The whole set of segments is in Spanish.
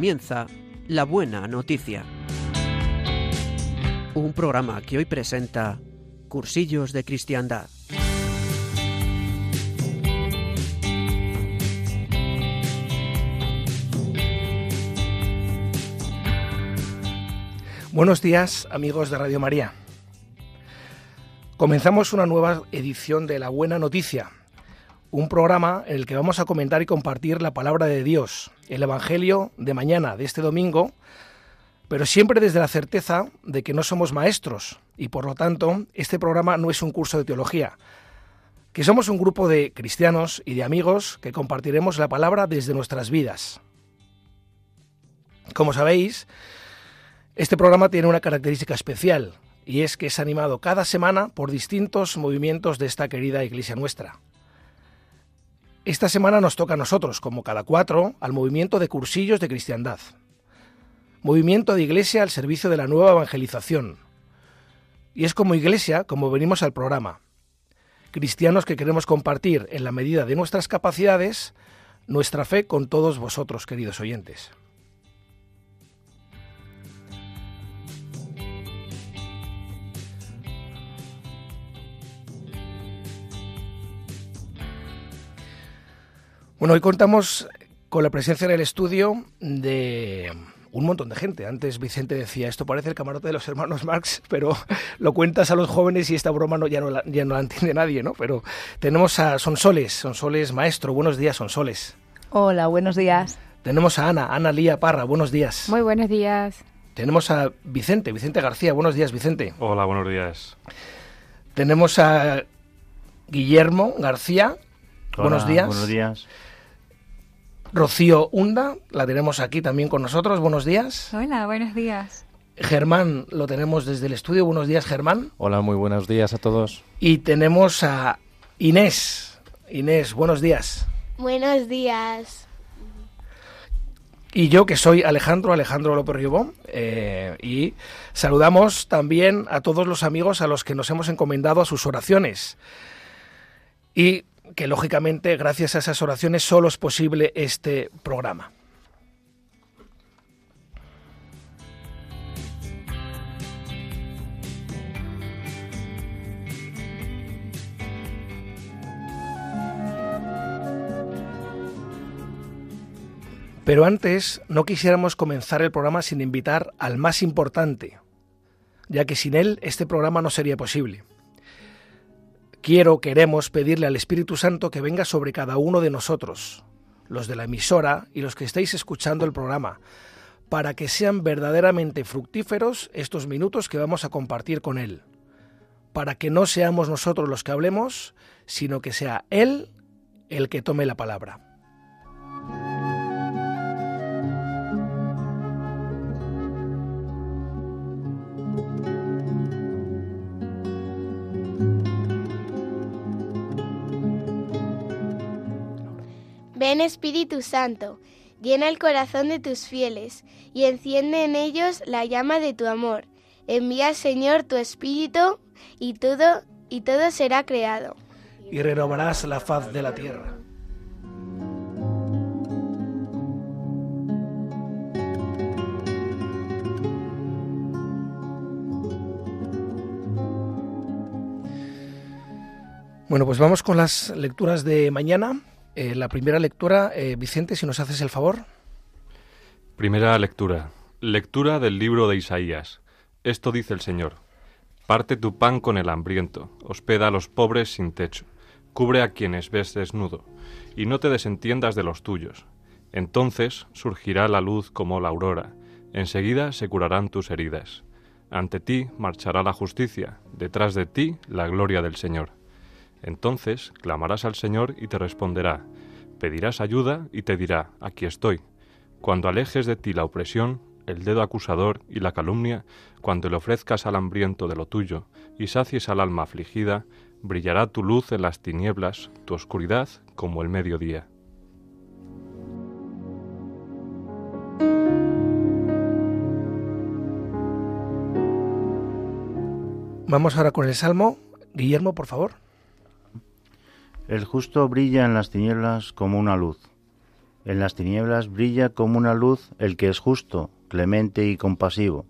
comienza La Buena Noticia. Un programa que hoy presenta Cursillos de Cristiandad. Buenos días amigos de Radio María. Comenzamos una nueva edición de La Buena Noticia, un programa en el que vamos a comentar y compartir la palabra de Dios, el Evangelio de mañana, de este domingo, pero siempre desde la certeza de que no somos maestros y por lo tanto este programa no es un curso de teología, que somos un grupo de cristianos y de amigos que compartiremos la palabra desde nuestras vidas. Como sabéis, este programa tiene una característica especial y es que es animado cada semana por distintos movimientos de esta querida iglesia nuestra. Esta semana nos toca a nosotros, como cada cuatro, al movimiento de cursillos de cristiandad. Movimiento de iglesia al servicio de la nueva evangelización. Y es como iglesia como venimos al programa. Cristianos que queremos compartir, en la medida de nuestras capacidades, nuestra fe con todos vosotros, queridos oyentes. Bueno, hoy contamos con la presencia en el estudio de un montón de gente. Antes Vicente decía, esto parece el camarote de los hermanos Marx, pero lo cuentas a los jóvenes y esta broma no, ya, no la, ya no la entiende nadie, ¿no? Pero tenemos a Sonsoles, Sonsoles Maestro. Buenos días, Sonsoles. Hola, buenos días. Tenemos a Ana, Ana Lía Parra. Buenos días. Muy buenos días. Tenemos a Vicente, Vicente García. Buenos días, Vicente. Hola, buenos días. Tenemos a Guillermo García. Hola, buenos días. Buenos días. Rocío Hunda, la tenemos aquí también con nosotros. Buenos días. Hola, buenos días. Germán, lo tenemos desde el estudio. Buenos días, Germán. Hola, muy buenos días a todos. Y tenemos a Inés. Inés, buenos días. Buenos días. Y yo, que soy Alejandro, Alejandro López Ribó, eh, y saludamos también a todos los amigos a los que nos hemos encomendado a sus oraciones. Y que lógicamente gracias a esas oraciones solo es posible este programa. Pero antes no quisiéramos comenzar el programa sin invitar al más importante, ya que sin él este programa no sería posible. Quiero, queremos pedirle al Espíritu Santo que venga sobre cada uno de nosotros, los de la emisora y los que estáis escuchando el programa, para que sean verdaderamente fructíferos estos minutos que vamos a compartir con Él, para que no seamos nosotros los que hablemos, sino que sea Él el que tome la palabra. Espíritu Santo, llena el corazón de tus fieles y enciende en ellos la llama de tu amor. Envía, Señor, tu Espíritu y todo y todo será creado. Y renovarás la faz de la tierra. Bueno, pues vamos con las lecturas de mañana. Eh, la primera lectura, eh, Vicente, si nos haces el favor. Primera lectura. Lectura del libro de Isaías. Esto dice el Señor. Parte tu pan con el hambriento, hospeda a los pobres sin techo, cubre a quienes ves desnudo, y no te desentiendas de los tuyos. Entonces surgirá la luz como la aurora, enseguida se curarán tus heridas. Ante ti marchará la justicia, detrás de ti la gloria del Señor. Entonces clamarás al Señor y te responderá, pedirás ayuda y te dirá, aquí estoy. Cuando alejes de ti la opresión, el dedo acusador y la calumnia, cuando le ofrezcas al hambriento de lo tuyo y sacies al alma afligida, brillará tu luz en las tinieblas, tu oscuridad como el mediodía. Vamos ahora con el Salmo. Guillermo, por favor. El justo brilla en las tinieblas como una luz. En las tinieblas brilla como una luz el que es justo, clemente y compasivo.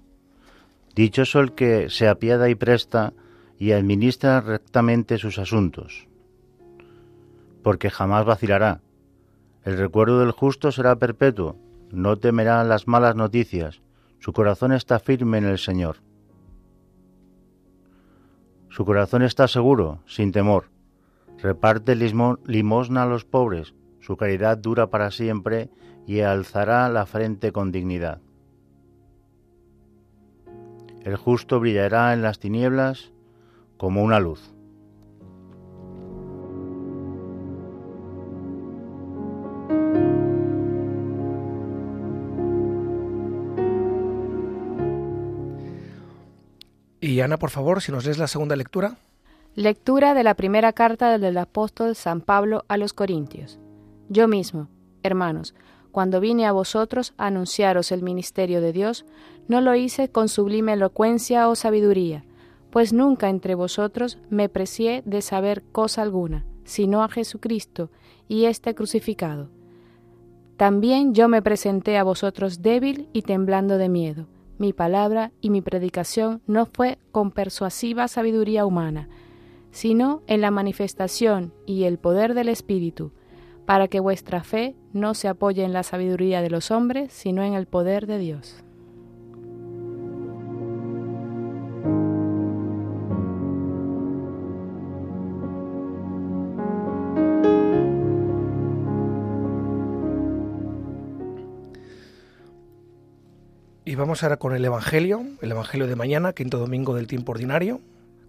Dichoso el que se apiada y presta y administra rectamente sus asuntos, porque jamás vacilará. El recuerdo del justo será perpetuo, no temerá las malas noticias, su corazón está firme en el Señor. Su corazón está seguro, sin temor. Reparte limosna a los pobres, su caridad dura para siempre y alzará la frente con dignidad. El justo brillará en las tinieblas como una luz. Y Ana, por favor, si nos lees la segunda lectura. Lectura de la primera carta del apóstol San Pablo a los Corintios. Yo mismo, hermanos, cuando vine a vosotros a anunciaros el ministerio de Dios, no lo hice con sublime elocuencia o sabiduría, pues nunca entre vosotros me precié de saber cosa alguna, sino a Jesucristo y este crucificado. También yo me presenté a vosotros débil y temblando de miedo. Mi palabra y mi predicación no fue con persuasiva sabiduría humana, sino en la manifestación y el poder del Espíritu, para que vuestra fe no se apoye en la sabiduría de los hombres, sino en el poder de Dios. Y vamos ahora con el Evangelio, el Evangelio de mañana, quinto domingo del tiempo ordinario,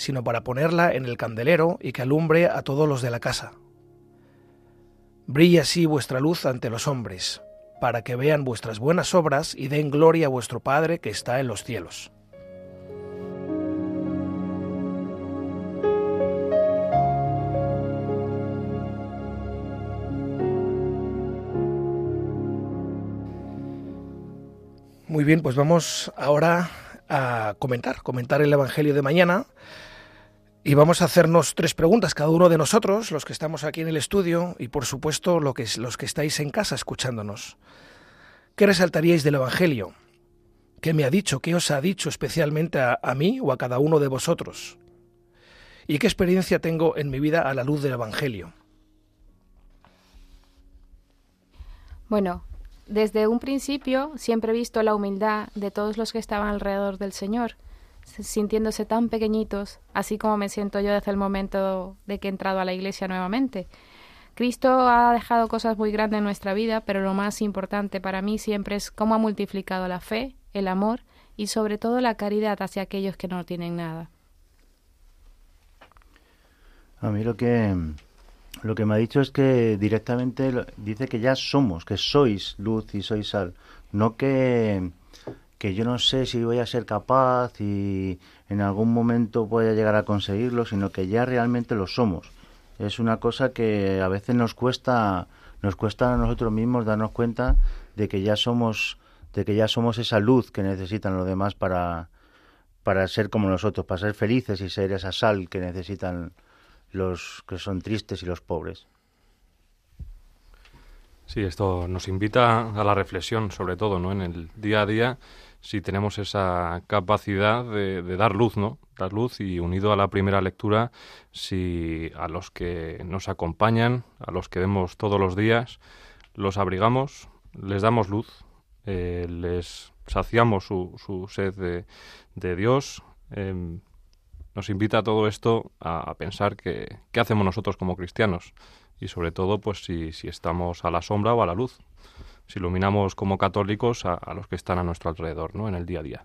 sino para ponerla en el candelero y que alumbre a todos los de la casa. Brilla así vuestra luz ante los hombres, para que vean vuestras buenas obras y den gloria a vuestro Padre que está en los cielos. Muy bien, pues vamos ahora a comentar, comentar el Evangelio de mañana y vamos a hacernos tres preguntas cada uno de nosotros, los que estamos aquí en el estudio y por supuesto los que, estáis en casa escuchándonos. ¿Qué resaltaríais del Evangelio? ¿Qué me ha dicho? ¿Qué os ha dicho especialmente a mí o a cada uno de vosotros? ¿Y qué experiencia tengo en mi vida a la luz del Evangelio? Bueno, desde un principio siempre he visto la humildad de todos los que estaban alrededor del Señor sintiéndose tan pequeñitos, así como me siento yo desde el momento de que he entrado a la iglesia nuevamente. Cristo ha dejado cosas muy grandes en nuestra vida, pero lo más importante para mí siempre es cómo ha multiplicado la fe, el amor y sobre todo la caridad hacia aquellos que no tienen nada. A mí lo que lo que me ha dicho es que directamente dice que ya somos, que sois luz y sois sal, no que que yo no sé si voy a ser capaz y en algún momento voy a llegar a conseguirlo, sino que ya realmente lo somos. Es una cosa que a veces nos cuesta, nos cuesta a nosotros mismos darnos cuenta de que ya somos, de que ya somos esa luz que necesitan los demás para, para ser como nosotros, para ser felices y ser esa sal que necesitan los que son tristes y los pobres. Sí, esto nos invita a la reflexión, sobre todo, ¿no? En el día a día si tenemos esa capacidad de, dar luz, ¿no? Dar luz y unido a la primera lectura, si a los que nos acompañan, a los que vemos todos los días, los abrigamos, les damos luz, eh, les saciamos su, sed de, de Dios. Em, nos invita a todo esto a, pensar que, qué hacemos nosotros como cristianos y sobre todo pues si, si estamos a la sombra o a la luz si iluminamos como católicos a, los que están a nuestro alrededor, ¿no? En el día a día.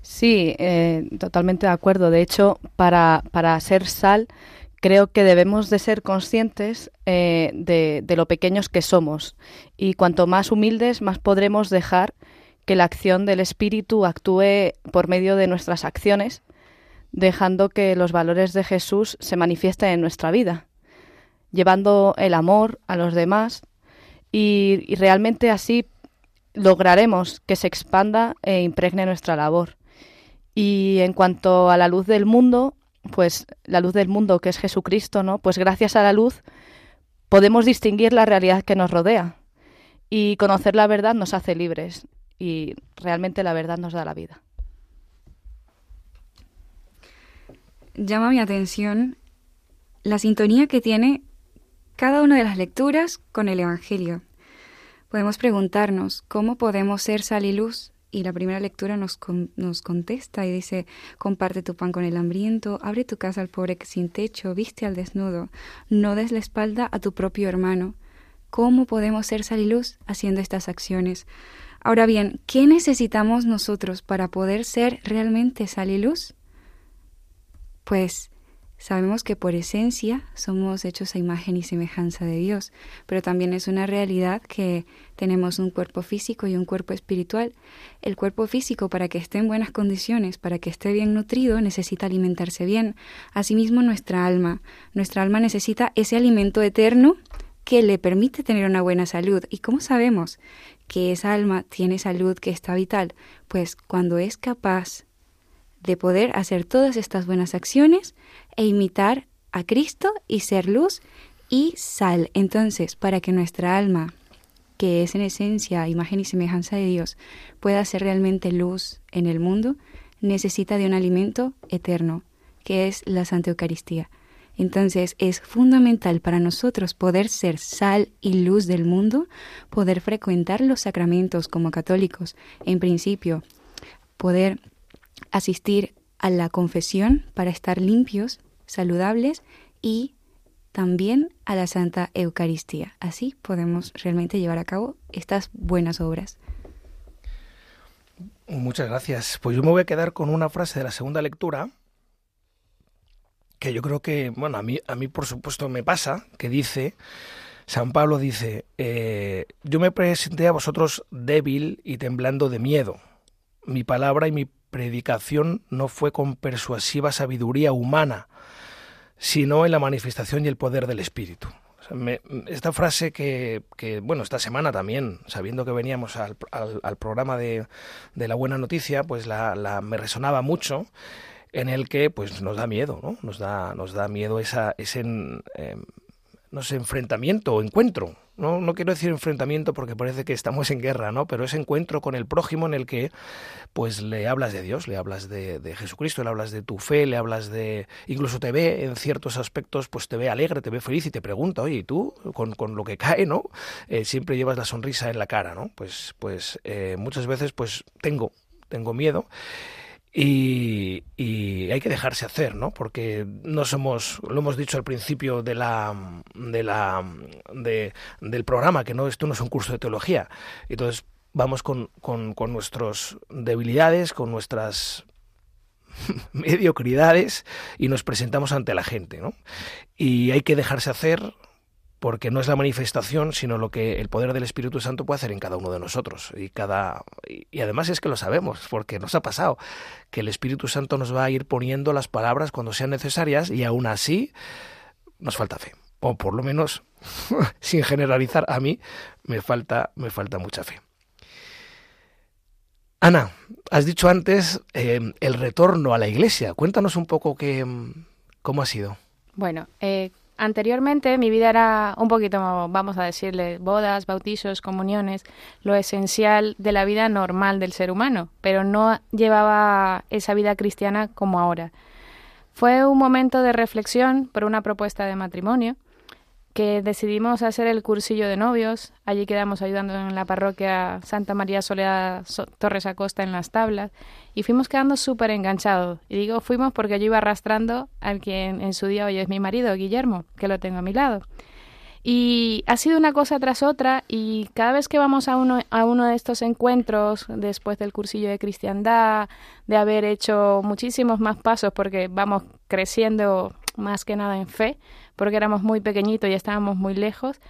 Sí, eh, totalmente de acuerdo. De hecho, para, para ser sal, creo que debemos de ser conscientes eh, de, de, lo pequeños que somos y cuanto más humildes, más podremos dejar que la acción del Espíritu actúe por medio de nuestras acciones, dejando que los valores de Jesús se manifiesten en nuestra vida, llevando el amor a los demás y, realmente así lograremos que se expanda e impregne nuestra labor. Y en cuanto a la luz del mundo, pues la luz del mundo que es Jesucristo, ¿no? Pues gracias a la luz podemos distinguir la realidad que nos rodea y conocer la verdad nos hace libres y realmente la verdad nos da la vida. Llama mi atención la sintonía que tiene cada una de las lecturas con el Evangelio. Podemos preguntarnos cómo podemos ser sal y luz y la primera lectura nos, nos contesta y dice, comparte tu pan con el hambriento, abre tu casa al pobre sin techo, viste al desnudo, no des la espalda a tu propio hermano. ¿Cómo podemos ser sal y luz haciendo estas acciones? Ahora bien, ¿qué necesitamos nosotros para poder ser realmente sal y luz? Pues Sabemos que por esencia somos hechos a imagen y semejanza de Dios, pero también es una realidad que tenemos un cuerpo físico y un cuerpo espiritual. El cuerpo físico, para que esté en buenas condiciones, para que esté bien nutrido, necesita alimentarse bien. Asimismo, nuestra alma. Nuestra alma necesita ese alimento eterno que le permite tener una buena salud. ¿Y cómo sabemos que esa alma tiene salud, que está vital? Pues cuando es capaz de poder hacer todas estas buenas acciones e imitar a Cristo y ser luz y sal. Entonces, para que nuestra alma, que es en esencia imagen y semejanza de Dios, pueda ser realmente luz en el mundo, necesita de un alimento eterno, que es la Santa Eucaristía. Entonces es fundamental para nosotros poder ser sal y luz del mundo, poder frecuentar los sacramentos como católicos, en principio, poder asistir a la confesión para estar limpios, saludables y también a la Santa Eucaristía. Así podemos realmente llevar a cabo estas buenas obras. Muchas gracias. Pues yo me voy a quedar con una frase de la segunda lectura que yo creo que, bueno, a mí, a mí por supuesto me pasa, que dice, San Pablo dice, eh, yo me presenté a vosotros débil y temblando de miedo. Mi palabra y mi predicación no fue con persuasiva sabiduría humana, sino en la manifestación y el poder del Espíritu. esta frase que, bueno, esta semana también, sabiendo que veníamos al, programa de, la buena noticia, pues la, me resonaba mucho en el que pues nos da miedo, ¿no? Nos da, nos da miedo esa, ese, eh, no sé, enfrentamiento o encuentro no, no quiero decir enfrentamiento porque parece que estamos en guerra, ¿no? Pero ese encuentro con el prójimo en el que pues le hablas de Dios, le hablas de, Jesucristo, le hablas de tu fe, le hablas de... incluso te ve en ciertos aspectos, pues te ve alegre, te ve feliz y te pregunta, oye, ¿y tú? Con, con lo que cae, ¿no? Eh, siempre llevas la sonrisa en la cara, ¿no? Pues, pues eh, muchas veces pues tengo, tengo miedo. Y, hay que dejarse hacer, ¿no? Porque no somos, lo hemos dicho al principio de la, de la, del programa, que no esto no es un curso de teología. Entonces vamos con, con, con nuestras debilidades, con nuestras mediocridades y nos presentamos ante la gente, ¿no? Y hay que dejarse hacer, porque no es la manifestación, sino lo que el poder del Espíritu Santo puede hacer en cada uno de nosotros. Y, cada, y, además es que lo sabemos, porque nos ha pasado, que el Espíritu Santo nos va a ir poniendo las palabras cuando sean necesarias y aún así nos falta fe. O por lo menos, sin generalizar, a mí me falta, me falta mucha fe. Ana, has dicho antes eh, el retorno a la iglesia. Cuéntanos un poco qué, cómo ha sido. Bueno, eh, Anteriormente mi vida era un poquito, vamos a decirle, bodas, bautizos, comuniones, lo esencial de la vida normal del ser humano, pero no llevaba esa vida cristiana como ahora. Fue un momento de reflexión por una propuesta de matrimonio que decidimos hacer el cursillo de novios. Allí quedamos ayudando en la parroquia Santa María Soledad Torres Acosta en las tablas y fuimos quedando súper enganchados. Y digo fuimos porque yo iba arrastrando al quien en su día hoy es mi marido, Guillermo, que lo tengo a mi lado. Y ha sido una cosa tras otra y cada vez que vamos a uno, a uno de estos encuentros, después del cursillo de cristiandad, de haber hecho muchísimos más pasos porque vamos creciendo más que nada en fe, porque éramos muy pequeñitos y estábamos muy lejos,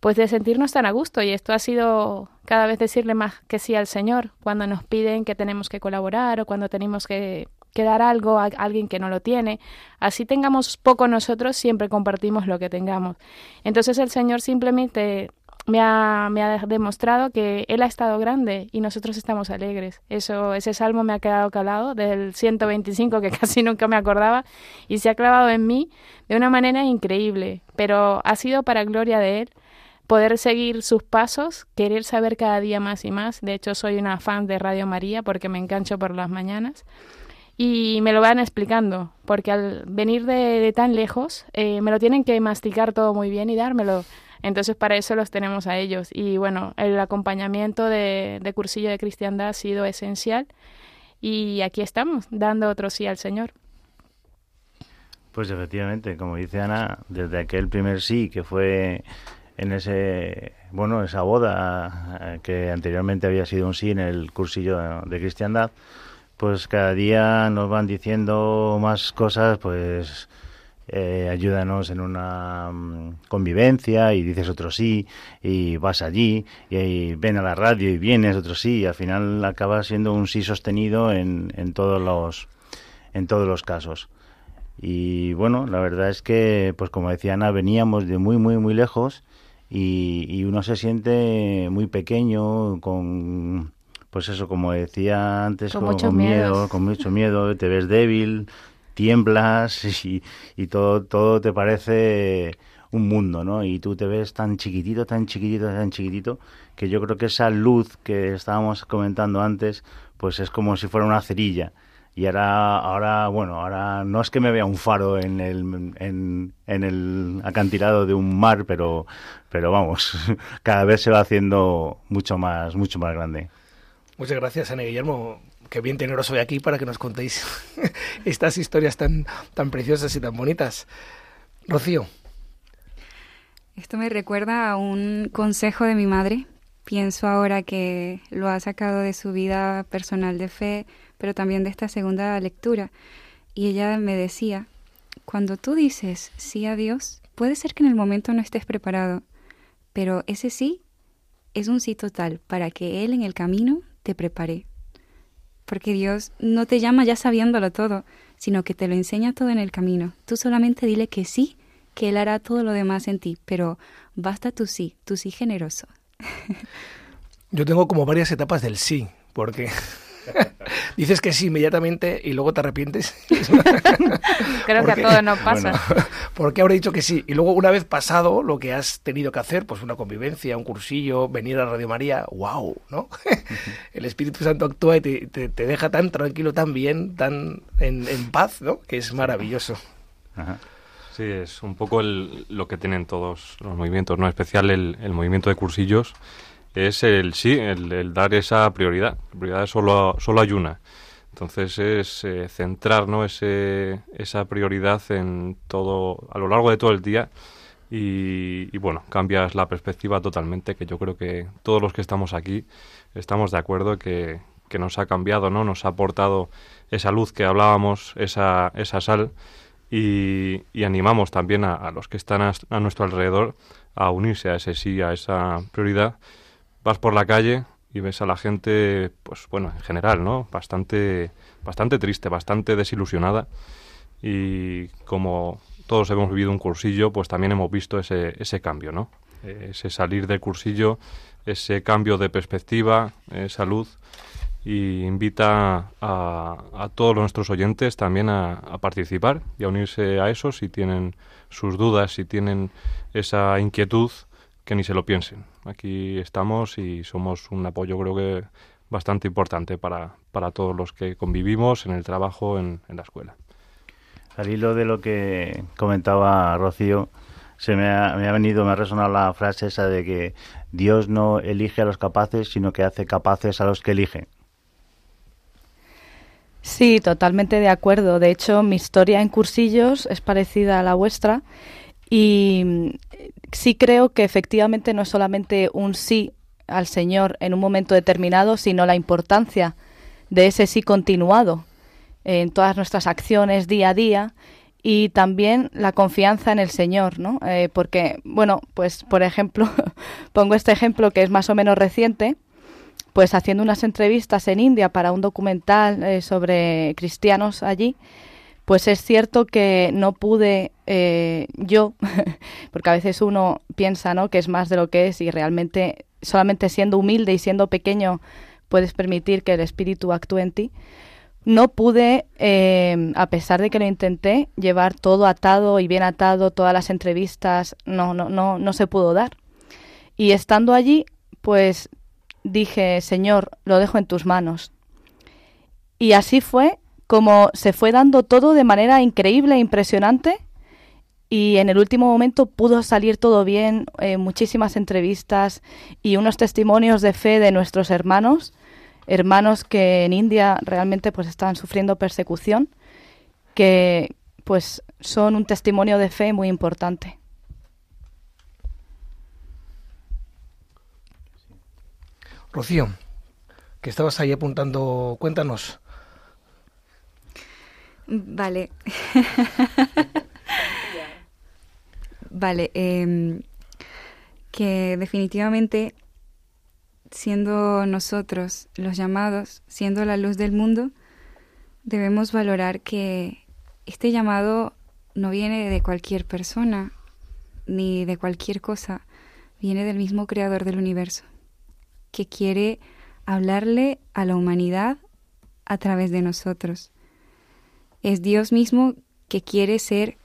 pues de sentirnos tan a gusto. Y esto ha sido cada vez decirle más que sí al Señor cuando nos piden que tenemos que colaborar o cuando tenemos que, que dar algo a alguien que no lo tiene. Así tengamos poco nosotros, siempre compartimos lo que tengamos. Entonces el Señor simplemente me ha, me ha demostrado que Él ha estado grande y nosotros estamos alegres. Eso, ese salmo me ha quedado calado del 125 que casi nunca me acordaba y se ha clavado en mí de una manera increíble, pero ha sido para gloria de Él poder seguir sus pasos, querer saber cada día más y más. De hecho, soy una fan de Radio María porque me engancho por las mañanas. Y me lo van explicando, porque al venir de, tan lejos, eh, me lo tienen que masticar todo muy bien y dármelo entonces para eso los tenemos a ellos. Y bueno, el acompañamiento de, cursillo de cristiandad ha sido esencial y aquí estamos, dando otro sí al Señor. Pues efectivamente, como dice Ana, desde aquel primer sí que fue en ese bueno esa boda eh, que anteriormente había sido un sí en el cursillo de cristiandad, pues cada día nos van diciendo más cosas, pues eh, ayúdanos en una mm, convivencia y dices otro sí y vas allí y, ven a la radio y vienes otro sí y al final acaba siendo un sí sostenido en, en todos los en todos los casos. Y bueno la verdad es que pues como decía Ana veníamos de muy muy muy lejos y, y uno se siente muy pequeño con pues eso como decía antes con, con miedo con mucho miedo te ves débil tiemblas y, y todo, todo te parece un mundo, ¿no? Y tú te ves tan chiquitito, tan chiquitito, tan chiquitito, que yo creo que esa luz que estábamos comentando antes, pues es como si fuera una cerilla. Y ahora, ahora, bueno, ahora no es que me vea un faro en el, en, en el acantilado de un mar, pero, pero vamos, cada vez se va haciendo mucho más, mucho más grande. Muchas gracias, Ana Guillermo qué bien teneros hoy aquí para que nos contéis estas historias tan, tan preciosas y tan bonitas. Rocío. Esto me recuerda a un consejo de mi madre. Pienso ahora que lo ha sacado de su vida personal de fe, pero también de esta segunda lectura. Y ella me decía, cuando tú dices sí a Dios, puede ser que en el momento no estés preparado, pero ese sí es un sí total para que Él en el camino te prepare porque Dios no te llama ya sabiéndolo todo, sino que te lo enseña todo en el camino. Tú solamente dile que sí, que Él hará todo lo demás en ti, pero basta tu sí, tu sí generoso. Yo tengo como varias etapas del sí, porque dices que sí inmediatamente y luego te arrepientes. Creo que a todos nos pasa. ¿Por qué habré dicho que sí? Y luego, una vez pasado lo que has tenido que hacer, pues una convivencia, un cursillo, venir a Radio María, wow, ¿no? El Espíritu Santo actúa y te, deja tan tranquilo, tan bien, tan en, paz, ¿no? Que es maravilloso. Sí, es un poco lo que tienen todos los movimientos, ¿no? En especial el, el movimiento de cursillos es el sí, el, dar esa prioridad. La prioridad solo, solo hay una. Entonces es eh, centrar ¿no? Ese, esa prioridad en todo, a lo largo de todo el día y, bueno, cambias la perspectiva totalmente, que yo creo que todos los que estamos aquí estamos de acuerdo que, que nos ha cambiado, ¿no? Nos ha aportado esa luz que hablábamos, esa, esa sal y, y animamos también a, a, los que están a, a nuestro alrededor a unirse a ese sí, a esa prioridad vas por la calle y ves a la gente, pues bueno, en general, ¿no? Bastante, bastante triste, bastante desilusionada. Y como todos hemos vivido un cursillo, pues también hemos visto ese, ese cambio, ¿no? Ese salir del cursillo, ese cambio de perspectiva, esa luz. Y invita a, todos nuestros oyentes también a, a participar y a unirse a eso si tienen sus dudas, si tienen esa inquietud que ni se lo piensen. Aquí estamos y somos un apoyo creo que bastante importante para, para todos los que convivimos en el trabajo en, en la escuela. Al hilo de lo que comentaba Rocío, se me ha, me ha, venido, me ha resonado la frase esa de que Dios no elige a los capaces, sino que hace capaces a los que elige. Sí, totalmente de acuerdo. De hecho, mi historia en cursillos es parecida a la vuestra y sí creo que efectivamente no es solamente un sí al Señor en un momento determinado, sino la importancia de ese sí continuado en todas nuestras acciones día a día y también la confianza en el Señor, ¿no? Eh, porque, bueno, pues por ejemplo, pongo este ejemplo que es más o menos reciente, pues haciendo unas entrevistas en India para un documental eh, sobre cristianos allí, pues es cierto que no pude eh, yo, porque a veces uno piensa, ¿no? Que es más de lo que es y realmente solamente siendo humilde y siendo pequeño puedes permitir que el Espíritu actúe en ti no pude, eh, a pesar de que lo intenté, llevar todo atado y bien atado, todas las entrevistas, no, no, no, no se pudo dar. Y estando allí, pues dije, Señor, lo dejo en tus manos. Y así fue como se fue dando todo de manera increíble e impresionante. Y en el último momento pudo salir todo bien, eh, muchísimas entrevistas y unos testimonios de fe de nuestros hermanos hermanos que en India realmente pues están sufriendo persecución, que pues son un testimonio de fe muy importante. Rocío, que estabas ahí apuntando, cuéntanos. Vale. vale, em, que definitivamente siendo nosotros los llamados, siendo la luz del mundo, debemos valorar que este llamado no viene de cualquier persona ni de cualquier cosa, viene del mismo creador del universo, que quiere hablarle a la humanidad a través de nosotros. Es Dios mismo que quiere ser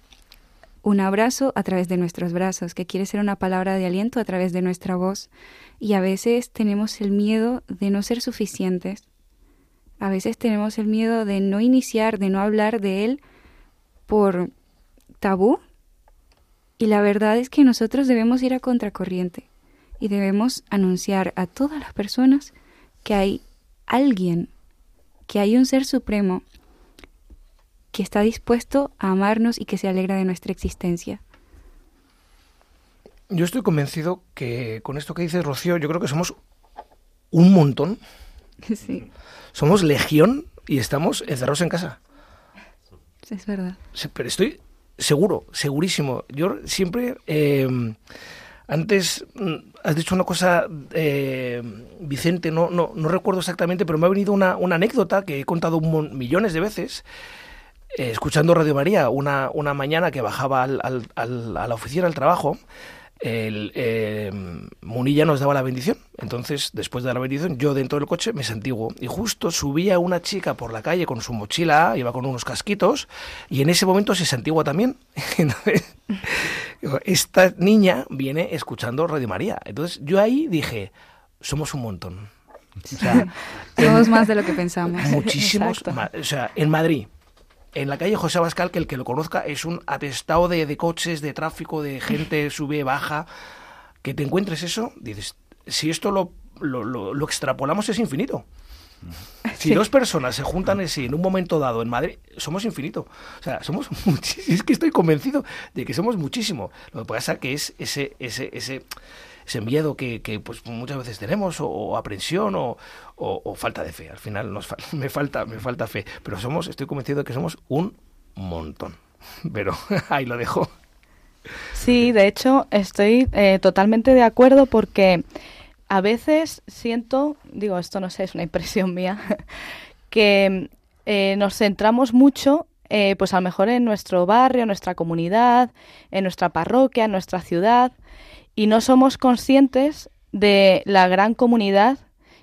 un abrazo a través de nuestros brazos, que quiere ser una palabra de aliento a través de nuestra voz. Y a veces tenemos el miedo de no ser suficientes. A veces tenemos el miedo de no iniciar, de no hablar de Él por tabú. Y la verdad es que nosotros debemos ir a contracorriente y debemos anunciar a todas las personas que hay alguien, que hay un ser supremo que está dispuesto a amarnos y que se alegra de nuestra existencia. Yo estoy convencido que con esto que dice Rocío, yo creo que somos un montón. Sí. Somos legión y estamos encerrados en casa. Es verdad. pero estoy seguro, segurísimo. Yo siempre... Eh, antes mm, has dicho una cosa, eh, Vicente, no, no, no, recuerdo exactamente, pero me ha venido una, una anécdota que he contado millones de veces eh, escuchando Radio María una, una mañana que bajaba al, al, a la oficina, al trabajo, el, eh, Munilla nos daba la bendición. Entonces, después de la bendición, yo dentro del coche me santiguo. Y justo subía una chica por la calle con su mochila, iba con unos casquitos, y en ese momento se santigua también. esta niña viene escuchando Radio María. Entonces, yo ahí dije, somos un montón. Somos más de lo que pensamos. Muchísimos. O sea, en Madrid, en la calle José Abascal, que el que lo conozca es un atestado de, coches, de tráfico, de gente sube, baja. Que te encuentres eso, dices, si esto lo, lo, extrapolamos es infinito. Si dos personas se juntan así en un momento dado en Madrid, somos infinito. O sea, somos muchísimo. Es que estoy convencido de que somos muchísimo. Lo que pasa que es ese, ese, ese ese miedo que, que pues muchas veces tenemos o, aprensión o, o, falta de fe. Al final nos me falta me falta fe, pero somos estoy convencido de que somos un montón. Pero ahí lo dejo. Sí, de hecho estoy eh, totalmente de acuerdo porque a veces siento, digo esto no sé, es una impresión mía, que eh, nos centramos mucho eh, pues a lo mejor en nuestro barrio, en nuestra comunidad, en nuestra parroquia, en nuestra ciudad, y no somos conscientes de la gran comunidad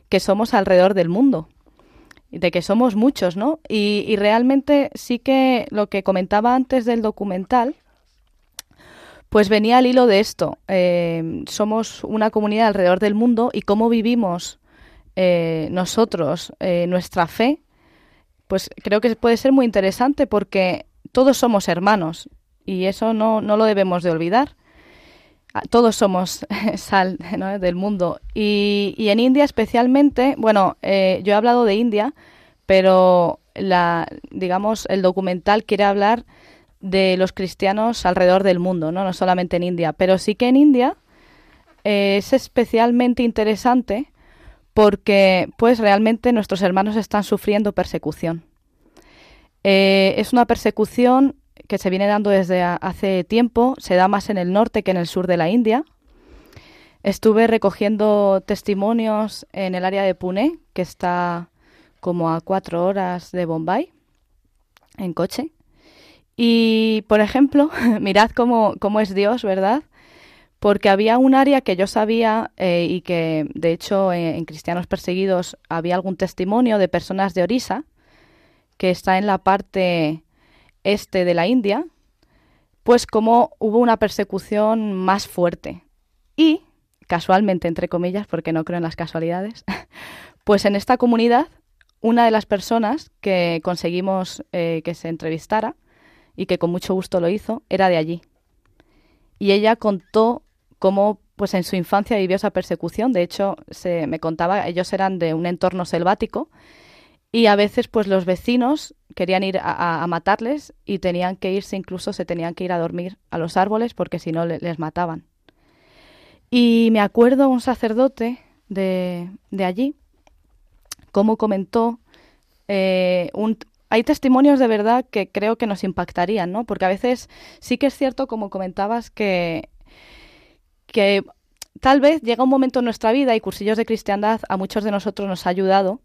que somos alrededor del mundo, de que somos muchos, ¿no? Y, realmente sí que lo que comentaba antes del documental, pues venía al hilo de esto. Eh, somos una comunidad alrededor del mundo y cómo vivimos eh, nosotros eh, nuestra fe, pues creo que puede ser muy interesante porque todos somos hermanos y eso no, no lo debemos de olvidar. Ah, todos somos sal del mundo. Y, en India especialmente, bueno, eh, yo he hablado de India, pero la, digamos, el documental quiere hablar de los cristianos alrededor del mundo, no, no solamente en India, pero sí que en India eh, es especialmente interesante porque pues realmente nuestros hermanos están sufriendo persecución. Eh, es una persecución que se viene dando desde hace tiempo, se da más en el norte que en el sur de la India. Estuve recogiendo testimonios en el área de Pune, que está como a cuatro horas de Bombay, en coche. Y, por ejemplo, mirad cómo, cómo es Dios, ¿verdad? Porque había un área que yo sabía eh, y que, de hecho, en Cristianos Perseguidos había algún testimonio de personas de Orisa, que está en la parte este de la India, pues como hubo una persecución más fuerte. Y, casualmente, entre comillas, porque no creo en las casualidades, pues en esta comunidad una de las personas que conseguimos eh, que se entrevistara y que con mucho gusto lo hizo era de allí. Y ella contó cómo pues en su infancia vivió esa persecución. De hecho, se me contaba, ellos eran de un entorno selvático y a veces pues los vecinos querían ir a, matarles y tenían que irse, incluso se tenían que ir a dormir a los árboles porque si no les mataban. Y me acuerdo un sacerdote de, de allí cómo comentó eh, hay testimonios de verdad que creo que nos impactarían, ¿no? Porque a veces sí que es cierto, como comentabas, que, que tal vez llega un momento en nuestra vida y cursillos de cristiandad a muchos de nosotros nos ha ayudado,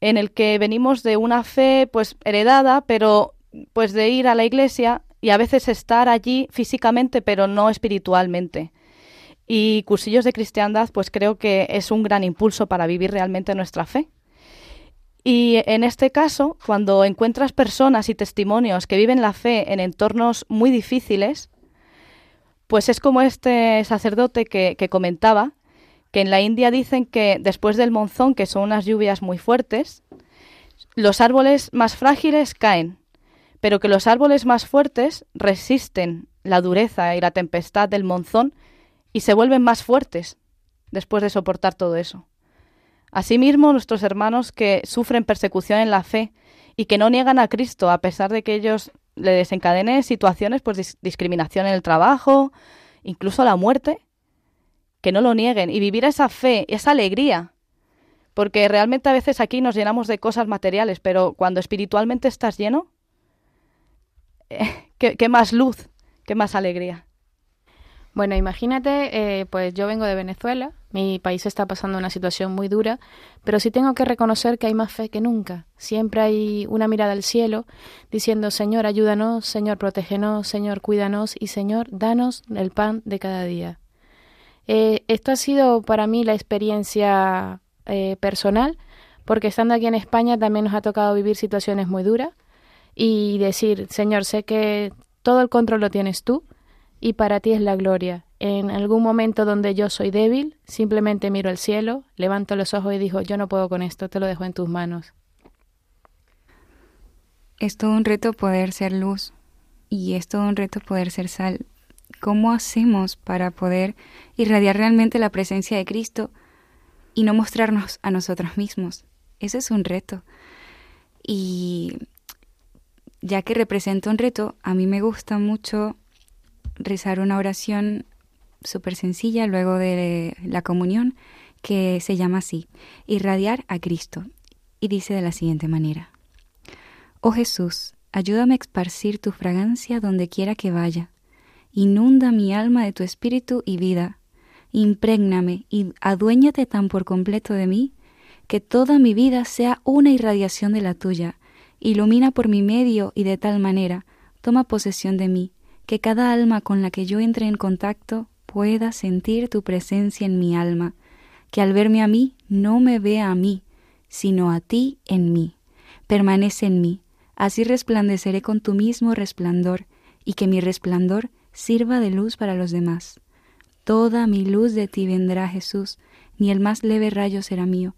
en el que venimos de una fe pues heredada, pero pues de ir a la iglesia y a veces estar allí físicamente, pero no espiritualmente. Y cursillos de cristiandad pues creo que es un gran impulso para vivir realmente nuestra fe. Y en este caso, cuando encuentras personas y testimonios que viven la fe en entornos muy difíciles, pues es como este sacerdote que, comentaba, que en la India dicen que después del monzón, que son unas lluvias muy fuertes, los árboles más frágiles caen, pero que los árboles más fuertes resisten la dureza y la tempestad del monzón y se vuelven más fuertes después de soportar todo eso. Asimismo, nuestros hermanos que sufren persecución en la fe y que no niegan a Cristo a pesar de que ellos le desencadenen situaciones, pues discriminación en el trabajo, incluso la muerte, que no lo nieguen y vivir esa fe, esa alegría. Porque realmente a veces aquí nos llenamos de cosas materiales, pero cuando espiritualmente estás lleno, eh, ¿qué, más luz, qué más alegría. Bueno, imagínate, eh, pues yo vengo de Venezuela, mi país está pasando una situación muy dura, pero sí tengo que reconocer que hay más fe que nunca. Siempre hay una mirada al cielo diciendo, Señor, ayúdanos, Señor, protégenos, Señor, cuídanos y Señor, danos el pan de cada día. Eh, esto ha sido para mí la experiencia eh, personal, porque estando aquí en España también nos ha tocado vivir situaciones muy duras y decir, Señor, sé que todo el control lo tienes tú y para ti es la gloria en algún momento donde yo soy débil, simplemente miro al cielo, levanto los ojos y digo, yo no puedo con esto, te lo dejo en tus manos. Es todo un reto poder ser luz y es todo un reto poder ser sal. ¿Cómo hacemos para poder irradiar realmente la presencia de Cristo y no mostrarnos a nosotros mismos? Ese es un reto. Y ya que representa un reto, a mí me gusta mucho rezar una oración súper sencilla luego de la comunión que se llama así, irradiar a Cristo. Y dice de la siguiente manera, Oh Jesús, ayúdame a esparcir tu fragancia donde quiera que vaya. Inunda mi alma de tu espíritu y vida. Imprégname y aduéñate tan por completo de mí que toda mi vida sea una irradiación de la tuya. Ilumina por mi medio y de tal manera toma posesión de mí, que cada alma con la que yo entre en contacto pueda sentir tu presencia en mi alma, que al verme a mí no me vea a mí, sino a ti en mí. Permanece en mí, así resplandeceré con tu mismo resplandor, y que mi resplandor sirva de luz para los demás. Toda mi luz de ti vendrá, Jesús, ni el más leve rayo será mío.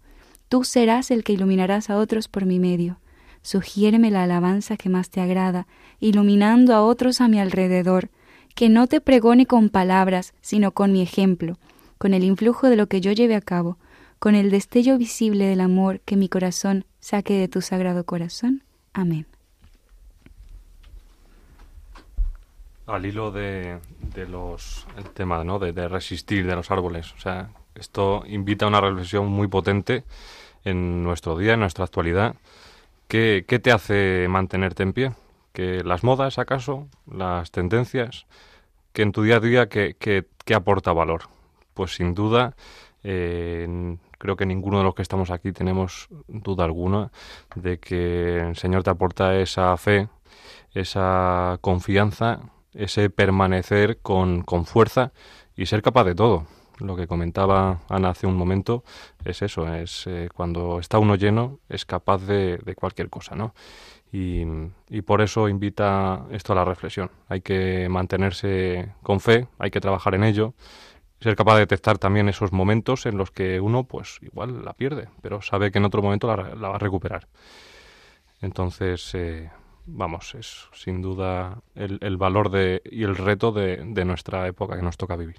Tú serás el que iluminarás a otros por mi medio. Sugiéreme la alabanza que más te agrada, iluminando a otros a mi alrededor, que no te pregone con palabras, sino con mi ejemplo, con el influjo de lo que yo lleve a cabo, con el destello visible del amor que mi corazón saque de tu sagrado corazón. Amén. Al hilo de, los el tema ¿no? de, resistir de los árboles, o sea, esto invita a una reflexión muy potente en nuestro día, en nuestra actualidad. ¿Qué, qué te hace mantenerte en pie? que las modas, acaso, las tendencias, que en tu día a día, que, que, aporta valor. Pues sin duda, eh, creo que ninguno de los que estamos aquí tenemos duda alguna de que el Señor te aporta esa fe, esa confianza, ese permanecer con, con fuerza y ser capaz de todo. Lo que comentaba Ana hace un momento es eso, es eh, cuando está uno lleno es capaz de, de cualquier cosa, ¿no? Y, y, por eso invita esto a la reflexión. Hay que mantenerse con fe, hay que trabajar en ello, ser capaz de detectar también esos momentos en los que uno, pues igual la pierde, pero sabe que en otro momento la, va a recuperar. Entonces, eh, vamos, es sin duda el, el, valor de, y el reto de, de nuestra época que nos toca vivir.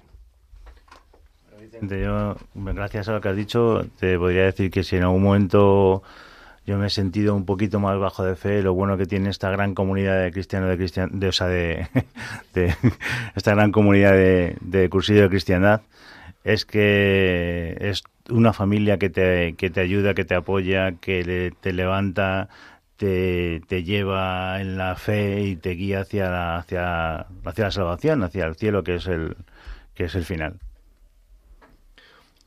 Yo, gracias a lo que has dicho, te podría decir que si en algún momento yo me he sentido un poquito más bajo de fe, lo bueno que tiene esta gran comunidad de cristianos, de, cristian, de, o sea, de, de, esta gran comunidad de, de cursillo de cristiandad, es que es una familia que te, que te ayuda, que te apoya, que te levanta, te, te, lleva en la fe y te guía hacia la, hacia, hacia la salvación, hacia el cielo, que es el, que es el final.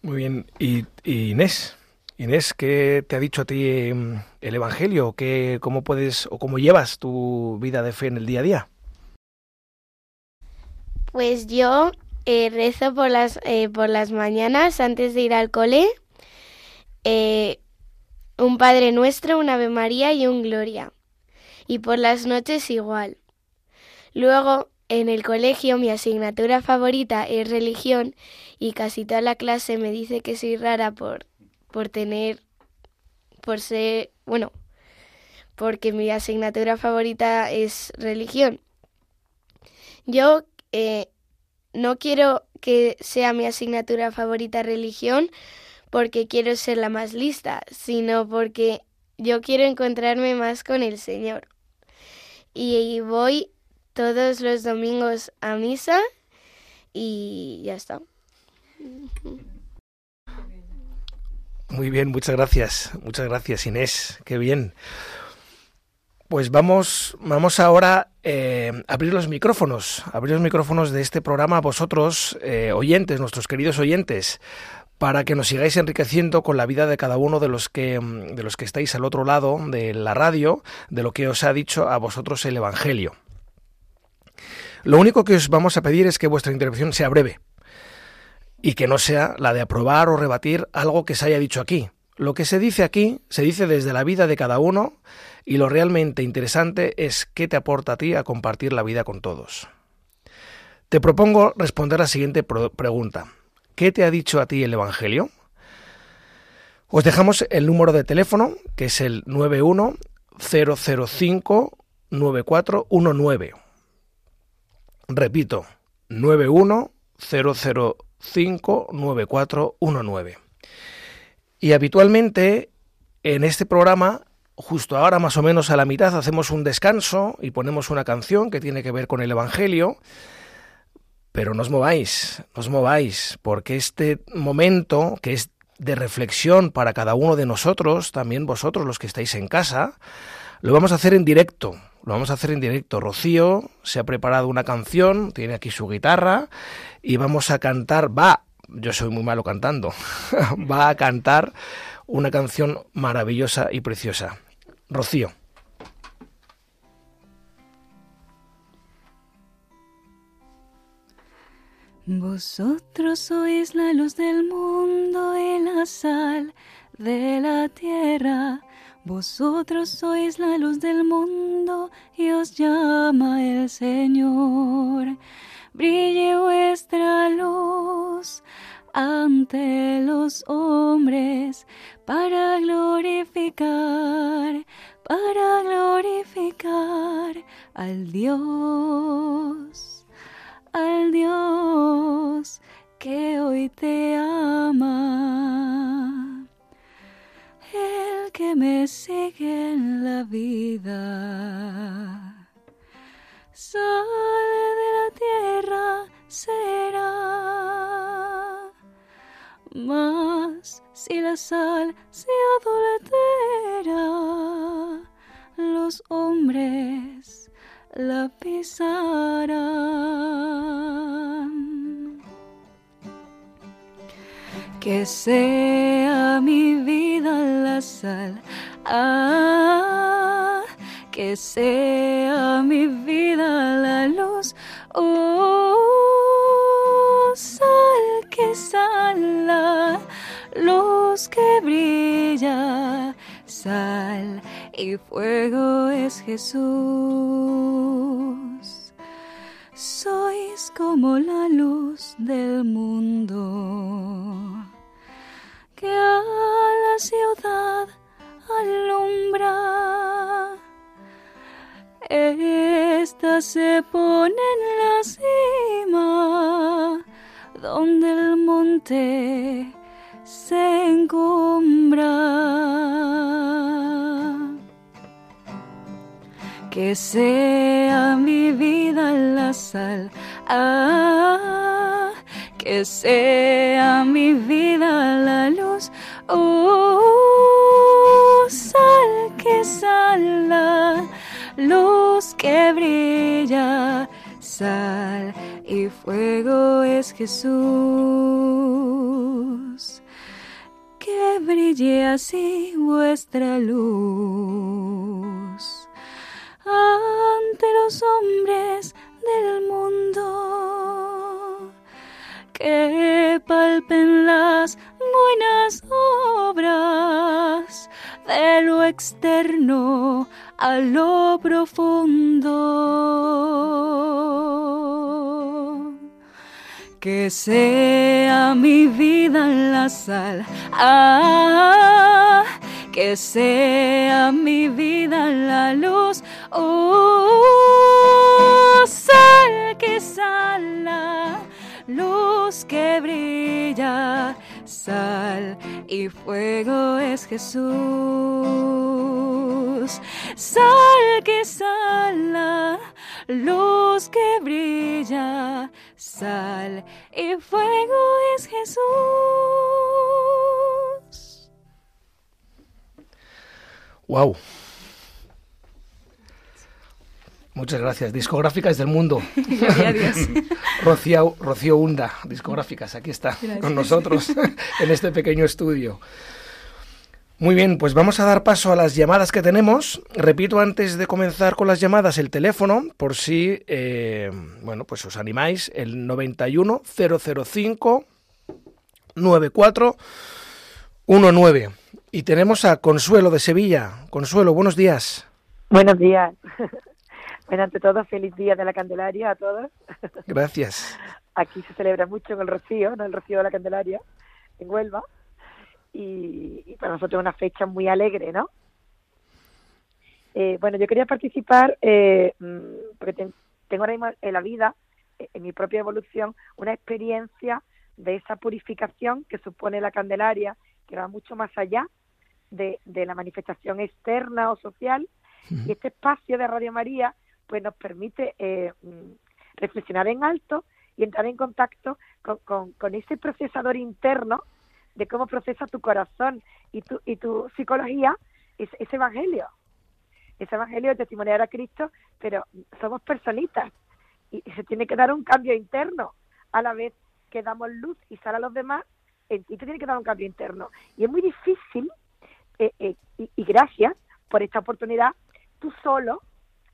Muy bien. ¿Y, y Inés? Inés, ¿qué te ha dicho a ti mm, el Evangelio? ¿Qué, ¿Cómo puedes o cómo llevas tu vida de fe en el día a día? Pues yo eh, rezo por las, eh, por las mañanas antes de ir al cole. Eh, un Padre Nuestro, un Ave María y un Gloria. Y por las noches igual. Luego, en el colegio, mi asignatura favorita es religión y casi toda la clase me dice que soy rara por, por tener, por ser, bueno, porque mi asignatura favorita es religión. Yo eh, no quiero que sea mi asignatura favorita religión porque quiero ser la más lista, sino porque yo quiero encontrarme más con el Señor. Y voy todos los domingos a misa y ya está. Muy bien, muchas gracias. Muchas gracias, Inés. Qué bien. Pues vamos, vamos ahora eh, a abrir los micrófonos, abrir los micrófonos de este programa a vosotros, eh, oyentes, nuestros queridos oyentes, para que nos sigáis enriqueciendo con la vida de cada uno de los que de los que estáis al otro lado de la radio, de lo que os ha dicho a vosotros el Evangelio. Lo único que os vamos a pedir es que vuestra intervención sea breve y que no sea la de aprobar o rebatir algo que se haya dicho aquí. Lo que se dice aquí se dice desde la vida de cada uno y lo realmente interesante es qué te aporta a ti a compartir la vida con todos. Te propongo responder la siguiente pregunta. ¿Qué te ha dicho a ti el Evangelio? Os dejamos el número de teléfono, que es el 910059419. Repito, 910059419. Y habitualmente en este programa, justo ahora más o menos a la mitad, hacemos un descanso y ponemos una canción que tiene que ver con el Evangelio. Pero no os mováis, no os mováis, porque este momento que es de reflexión para cada uno de nosotros, también vosotros los que estáis en casa, lo vamos a hacer en directo. Lo vamos a hacer en directo. Rocío se ha preparado una canción, tiene aquí su guitarra y vamos a cantar, va, yo soy muy malo cantando, va a cantar una canción maravillosa y preciosa. Rocío. Vosotros sois la luz del mundo y la sal de la tierra. Vosotros sois la luz del mundo y os llama el Señor. Brille vuestra luz ante los hombres para glorificar, para glorificar al Dios, al Dios que hoy te ama el que me sigue en la vida. Sale de la tierra será. Mas si la sal se adultera, los hombres la pisarán. Que sea mi vida la sal, ah, que sea mi vida la luz, oh, sal que sal la luz que brilla, sal y fuego es Jesús. Sois como la luz del mundo que a la ciudad alumbra. Esta se pone en la cima donde el monte se encumbra. Que sea mi vida la sal, ah, que sea mi vida la luz, oh, sal que sal la luz que brilla, sal y fuego es Jesús. Que brille así vuestra luz ante los hombres del mundo, que palpen las buenas obras de lo externo a lo profundo. Que sea mi vida la sal, ah, que sea mi vida la luz, oh, sal que sal la luz que brilla, sal y fuego es Jesús, sal que sal la luz que brilla, sal y fuego es Jesús. Wow. Muchas gracias. Discográficas del mundo. Rocío, Rocío Hunda, discográficas, aquí está Gracias. con nosotros en este pequeño estudio. Muy bien, pues vamos a dar paso a las llamadas que tenemos. Repito antes de comenzar con las llamadas el teléfono, por si, eh, bueno, pues os animáis, el 91 005 9419. Y tenemos a Consuelo de Sevilla. Consuelo, buenos días. Buenos días. Bueno, ante todo, feliz día de la Candelaria a todos. Gracias. Aquí se celebra mucho en el Rocío, ¿no? El Rocío de la Candelaria, en Huelva. Y, y para nosotros es una fecha muy alegre, ¿no? Eh, bueno, yo quería participar eh, mm, porque ten- tengo ahora mismo en la vida, eh, en mi propia evolución, una experiencia de esa purificación que supone la Candelaria, que va mucho más allá de, de la manifestación externa o social. Y este espacio de Radio María pues nos permite eh, reflexionar en alto y entrar en contacto con, con- con ese procesador interno de cómo procesa tu corazón y tu, y tu psicología ese, ese evangelio. Ese evangelio de testimoniar a Cristo, pero somos personitas y, y se tiene que dar un cambio interno a la vez que damos luz y sal a los demás, ti te tiene que dar un cambio interno. Y es muy difícil, eh, eh, y, y gracias por esta oportunidad, tú solo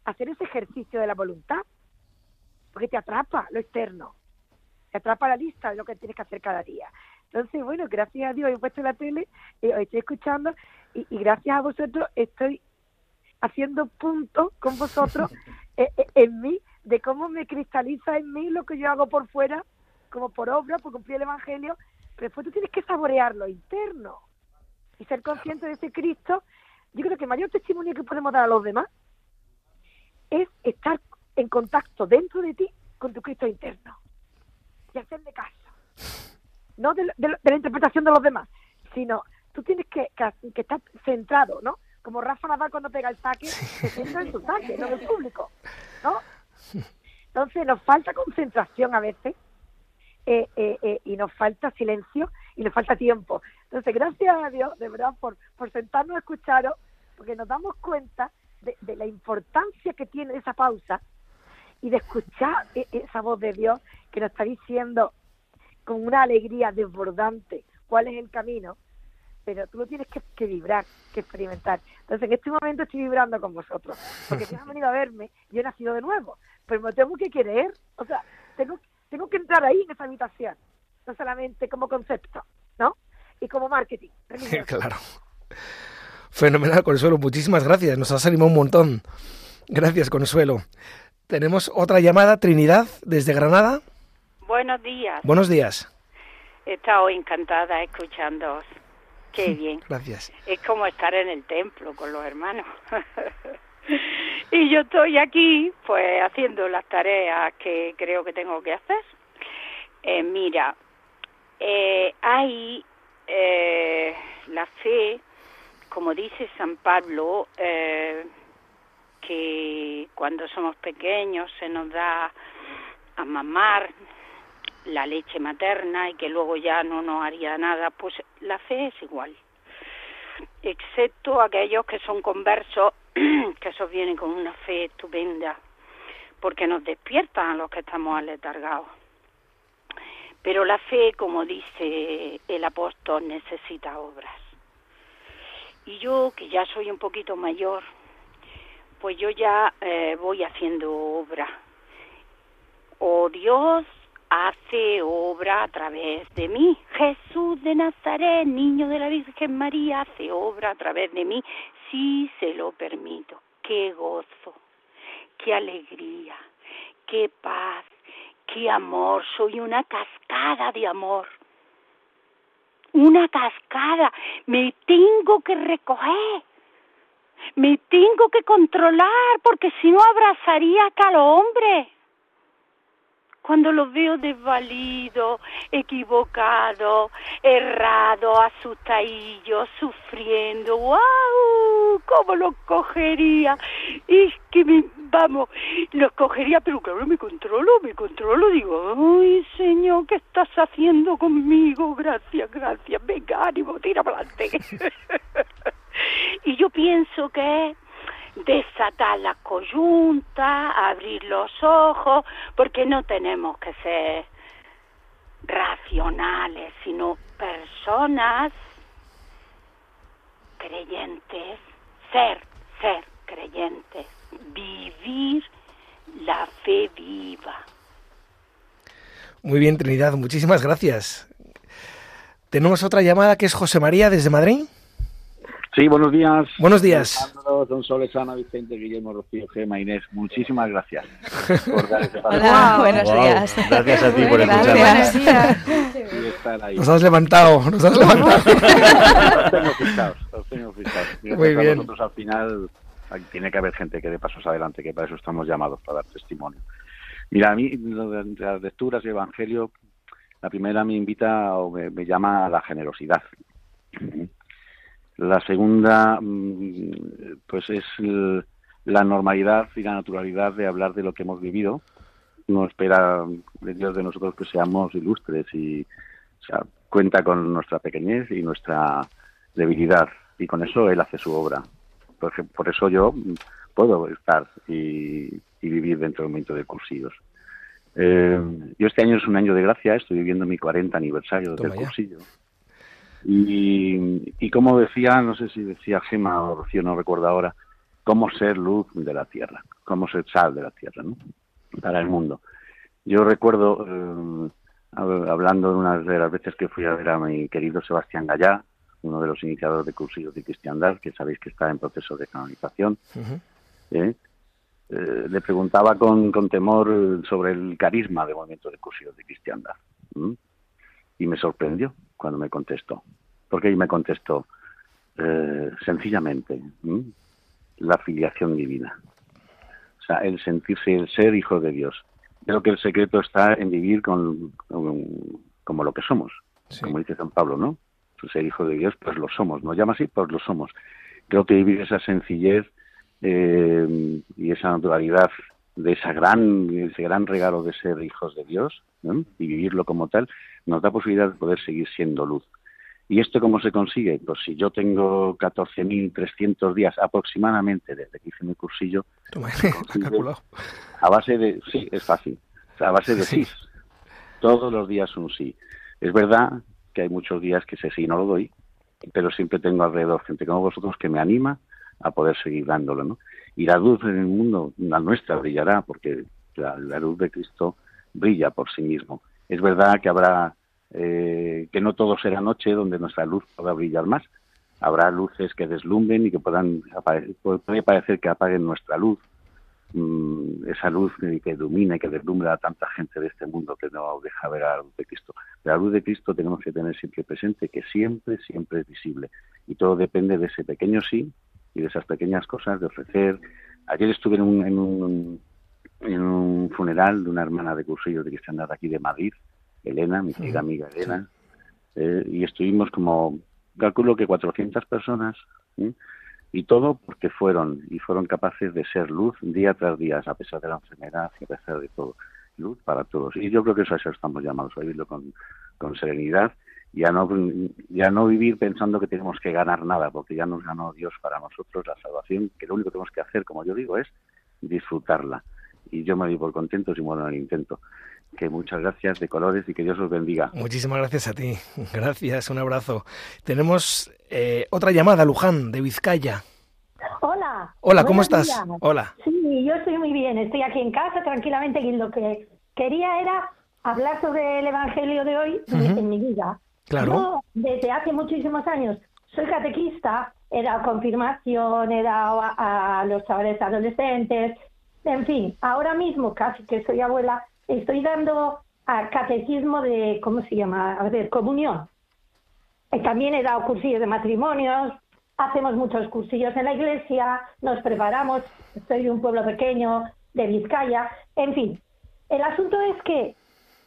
hacer ese ejercicio de la voluntad, porque te atrapa lo externo, te atrapa la lista de lo que tienes que hacer cada día. Entonces, bueno, gracias a Dios he puesto la tele, eh, os estoy escuchando y, y gracias a vosotros estoy haciendo puntos con vosotros eh, eh, en mí, de cómo me cristaliza en mí lo que yo hago por fuera, como por obra, por cumplir el Evangelio, pero después tú tienes que saborear lo interno y ser consciente de ese Cristo. Yo creo que el mayor testimonio que podemos dar a los demás es estar en contacto dentro de ti con tu Cristo interno y hacerle caso. No de, la- de la- de la interpretación de los demás, sino tú tienes que, que, que estar centrado, ¿no? Como Rafa Nadal cuando pega el saque, se centra en su saque, no en el público, ¿no? Entonces nos falta concentración a veces eh, eh, eh, y nos falta silencio y nos falta tiempo. Entonces, gracias a Dios, de verdad, por, por sentarnos a escucharos, porque nos damos cuenta de, la importancia que tiene esa pausa y de escuchar e, esa voz de Dios que nos está diciendo con una alegría desbordante cuál es el camino, pero tú lo tienes que, vibrar, que experimentar. Entonces, en este momento estoy vibrando con vosotros, porque si han venido a verme, yo he nacido de nuevo, pero me tengo que querer, o sea, tengo, tengo que entrar ahí en esa habitación, no solamente como concepto, ¿no? Y como marketing. claro. Fenomenal, Consuelo. Muchísimas gracias. Nos has animado un montón. Gracias, Consuelo. Tenemos otra llamada, Trinidad, desde Granada. Buenos días. Buenos días. He estado encantada escuchándoos. Qué bien. Gracias. Es como estar en el templo con los hermanos. y yo estoy aquí, pues, haciendo las tareas que creo que tengo que hacer. Eh, mira, eh, hay eh, la fe como dice San Pablo, eh, que cuando somos pequeños se nos da a mamar la leche materna y que luego ya no nos haría nada, pues la fe es igual. Excepto aquellos que son conversos, que esos vienen con una fe estupenda, porque nos despiertan a los que estamos aletargados. Pero la fe, como dice el apóstol, necesita obras. Y yo, que ya soy un poquito mayor, pues yo ya eh, voy haciendo obra. O Dios hace obra a través de mí. Jesús de Nazaret, niño de la Virgen María, hace obra a través de mí, si se lo permito. Qué gozo, qué alegría, qué paz, qué amor. Soy una cascada de amor una cascada, me tengo que recoger, me tengo que controlar, porque si no abrazaría a los hombre. Cuando los veo desvalidos, equivocados, errados, asustadillos, sufriendo, ¡wow! ¿Cómo los cogería? Es que me, vamos, los cogería, pero claro, me controlo, me controlo, digo, ay, Señor, ¿qué estás haciendo conmigo? Gracias, gracias, venga, ánimo, tira para adelante. y yo pienso que desatar la coyunta, abrir los ojos, porque no tenemos que ser racionales, sino personas creyentes, ser, ser creyentes, vivir la fe viva. Muy bien, Trinidad, muchísimas gracias. Tenemos otra llamada que es José María desde Madrid. Sí, buenos días. Buenos días. Don Soles, Ana, Vicente, Guillermo, Rocío, Gema, Inés. Muchísimas gracias por dar ese Hola, buenos días. Gracias a ti por escucharnos. Y estar ahí. Nos has levantado, nos has levantado. os tengo fichados, os tengo fichados. Muy bien. nosotros al final tiene que haber gente que dé pasos adelante, que para eso estamos llamados, para dar testimonio. Mira, a mí las lecturas del Evangelio, la primera me invita o me, me llama a la generosidad la segunda, mm, pues es la normalidad y la naturalidad de hablar de lo que hemos vivido. No espera de Dios de nosotros que seamos ilustres y cuenta con nuestra pequeñez y nuestra debilidad y con eso Él hace su obra. Por, por eso yo puedo estar y, vivir dentro del momento de cursillos. Eh, yo este año es un año de gracia, estoy viviendo mi 40 aniversario del cursillo. Y, como decía, no sé si decía Gema o Rocío, no recuerdo ahora, cómo ser luz de la tierra, cómo ser sal de la tierra, ¿no? Para el mundo. Yo recuerdo, eh, hablando de una de las veces que fui a ver a mi querido Sebastián Gallá, uno de los iniciadores de cursillos de cristiandad, que sabéis que está en proceso de canonización, ¿eh? Eh, le preguntaba con, con, temor sobre el carisma del movimiento de cursillos de cristiandad. Y me sorprendió cuando me contestó. Porque ahí me contestó eh, sencillamente la filiación divina. O sea, el sentirse, el ser hijo de Dios. Creo que el secreto está en vivir con, como lo que somos, como dice San Pablo, ¿no? Ser hijo de Dios, pues lo somos. Nos llama así, pues lo somos. Creo que vivir esa sencillez eh, y esa naturalidad de esa gran, ese gran regalo de ser hijos de Dios y vivirlo como tal, nos da posibilidad de poder seguir siendo luz. ¿Y esto cómo se consigue? Pues si yo tengo 14.300 días aproximadamente desde que hice mi cursillo, a base de, sí, es fácil, a base de sí. Todos los días un sí. Es verdad que hay muchos días que ese sí no lo doy, pero siempre tengo alrededor gente como vosotros que me anima a poder seguir dándolo, ¿no? Y la luz en el mundo, la nuestra, brillará, porque la, luz de Cristo brilla por sí mismo. Es verdad que habrá, eh, que no todo será noche donde nuestra luz pueda brillar más. Habrá luces que deslumbren y que puedan, puede parecer que apaguen nuestra luz, Mm, esa luz que ilumina y que deslumbra a tanta gente de este mundo que no deja ver a la luz de Cristo. La luz de Cristo tenemos que tener siempre presente que siempre, siempre es visible. Y todo depende de ese pequeño sí y de esas pequeñas cosas de ofrecer. Ayer estuve en un, en un, en un funeral de una hermana de cursillos de cristiandad aquí de Madrid, Elena, mi querida amiga Elena, eh, y estuvimos como, calculo que 400 personas, y todo porque fueron y fueron capaces de ser luz día tras día, a pesar de la enfermedad y a pesar de todo. Luz para todos. Y yo creo que eso, eso estamos llamados a vivirlo con, con serenidad y a no, ya no vivir pensando que tenemos que ganar nada, porque ya nos ganó Dios para nosotros la salvación, que lo único que tenemos que hacer, como yo digo, es disfrutarla. Y yo me doy por contento si muero en el intento. Que muchas gracias de colores y que Dios os bendiga. Muchísimas gracias a ti. Gracias, un abrazo. Tenemos eh, otra llamada, Luján, de Vizcaya. Hola. Hola, ¿cómo estás? Hola. Sí, yo estoy muy bien. Estoy aquí en casa tranquilamente y lo que quería era hablar sobre el Evangelio de hoy en mi vida. Claro. Desde hace muchísimos años, soy catequista, era confirmación, era a, a los chavales adolescentes, en fin, ahora mismo, casi que soy abuela, estoy dando a catequismo de, ¿cómo se llama? A ver, comunión. Eh, también he dado cursillos de matrimonios, hacemos muchos cursillos en la iglesia, nos preparamos, soy de un pueblo pequeño, de Vizcaya, en fin. El asunto es que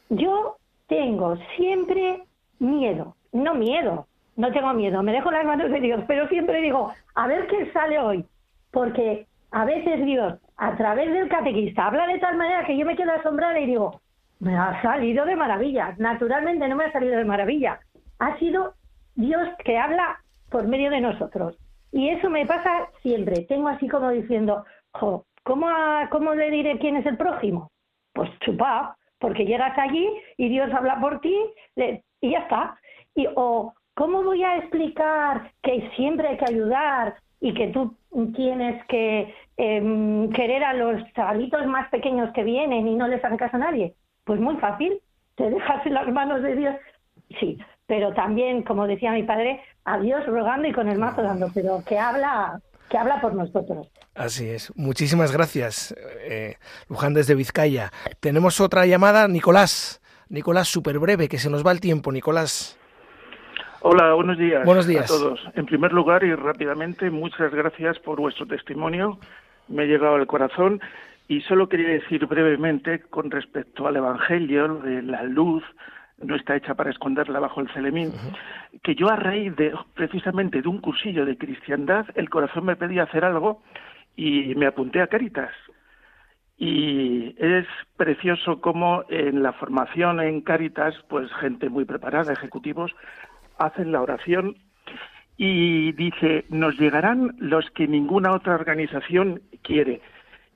yo tengo siempre miedo, no miedo, no tengo miedo, me dejo las manos de Dios, pero siempre digo, a ver qué sale hoy, porque a veces Dios, a través del catequista, habla de tal manera que yo me quedo asombrada y digo, me ha salido de maravilla, naturalmente no me ha salido de maravilla, ha sido Dios que habla por medio de nosotros. Y eso me pasa siempre. Tengo así como diciendo, ¿cómo, ¿cómo le diré quién es el prójimo? Pues chupá, porque llegas allí y Dios habla por ti y ya está. Y, o, ¿cómo voy a explicar que siempre hay que ayudar y que tú tienes que em, querer a los chavalitos más pequeños que vienen y no les hace caso a nadie? Pues muy fácil, te dejas en las manos de Dios. Sí, pero también, como decía mi padre, a Dios rogando y con el mazo dando, pero que habla, que habla por nosotros. Así es. Muchísimas gracias, eh, Luján desde Vizcaya. Tenemos otra llamada, Nicolás. Nicolás, súper breve, que se nos va el tiempo, Nicolás. Hola, buenos días. Buenos días a todos. En primer lugar y rápidamente, muchas gracias por vuestro testimonio. Me ha llegado al corazón y solo quería decir brevemente con respecto al Evangelio, de la luz, no está hecha para esconderla bajo el celemín, que yo a raíz de precisamente de un cursillo de cristiandad, el corazón me pedía hacer algo y me apunté a Caritas. Y es precioso cómo en la formación en Caritas, pues gente muy preparada, ejecutivos, hacen la oración y dice, nos llegarán los que ninguna otra organización quiere.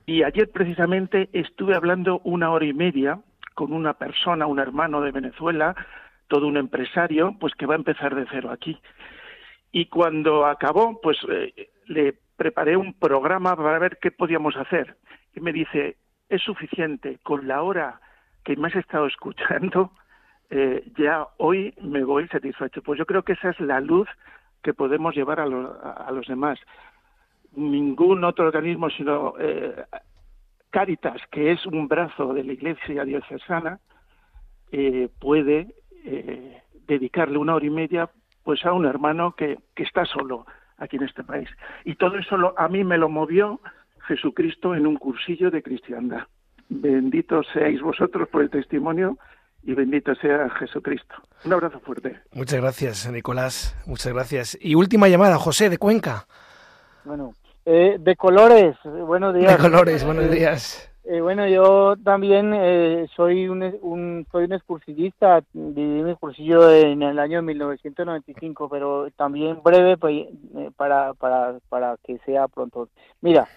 Y ayer precisamente estuve hablando una hora y media con una persona, un hermano de Venezuela, todo un empresario, pues que va a empezar de cero aquí. Y cuando acabó, pues eh, le preparé un programa para ver qué podíamos hacer. Y me dice, es suficiente, con la hora que me has estado escuchando, eh, ya hoy me voy satisfecho. Pues yo creo que esa es la luz que podemos llevar a, a los demás. Ningún otro organismo, sino eh, Caritas, que es un brazo de la Iglesia diocesana, eh, puede eh, dedicarle una hora y media pues a un hermano que, que, está solo aquí en este país. Y todo eso a mí me lo movió Jesucristo en un cursillo de cristiandad. Bendito seáis vosotros por el testimonio y bendito sea Jesucristo. Un abrazo fuerte. Muchas gracias, Nicolás. Muchas gracias. Y última llamada, José de Cuenca. Bueno, eh, de colores, buenos días. De colores, buenos días. Eh, bueno, yo también eh, soy un, un, soy un excursillista, viví mi cursillo en el año 1995, pero también breve pues, eh, para, para, para que sea pronto. Mira,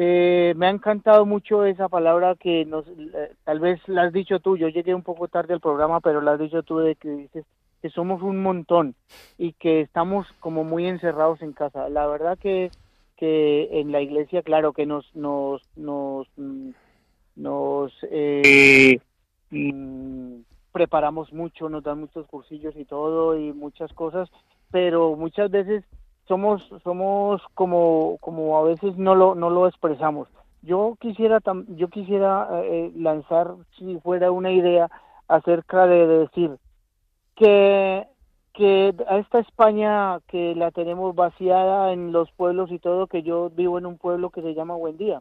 eh, me ha encantado mucho esa palabra que nos, eh, tal vez la has dicho tú, yo llegué un poco tarde al programa, pero la has dicho tú de que dices que somos un montón y que estamos como muy encerrados en casa. La verdad que que en la iglesia, claro, que nos nos nos mm, nos eh, mm, preparamos mucho, nos dan muchos cursillos y todo y muchas cosas, pero muchas veces somos somos como como a veces no lo no lo expresamos. Yo quisiera yo quisiera eh, lanzar si fuera una idea acerca de decir que que a esta España que la tenemos vaciada en los pueblos y todo, que yo vivo en un pueblo que se llama Buendía,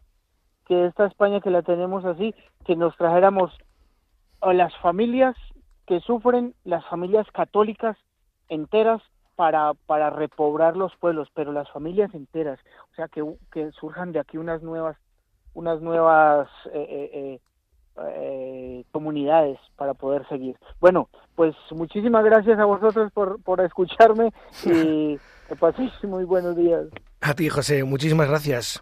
que esta España que la tenemos así, que nos trajéramos a las familias que sufren, las familias católicas enteras para, para repoblar los pueblos, pero las familias enteras, o sea, que, que surjan de aquí unas nuevas, unas nuevas eh, eh, eh comunidades para poder seguir. Bueno, pues muchísimas gracias a vosotros por, por escucharme y que paséis muy buenos días. A ti, José, muchísimas gracias.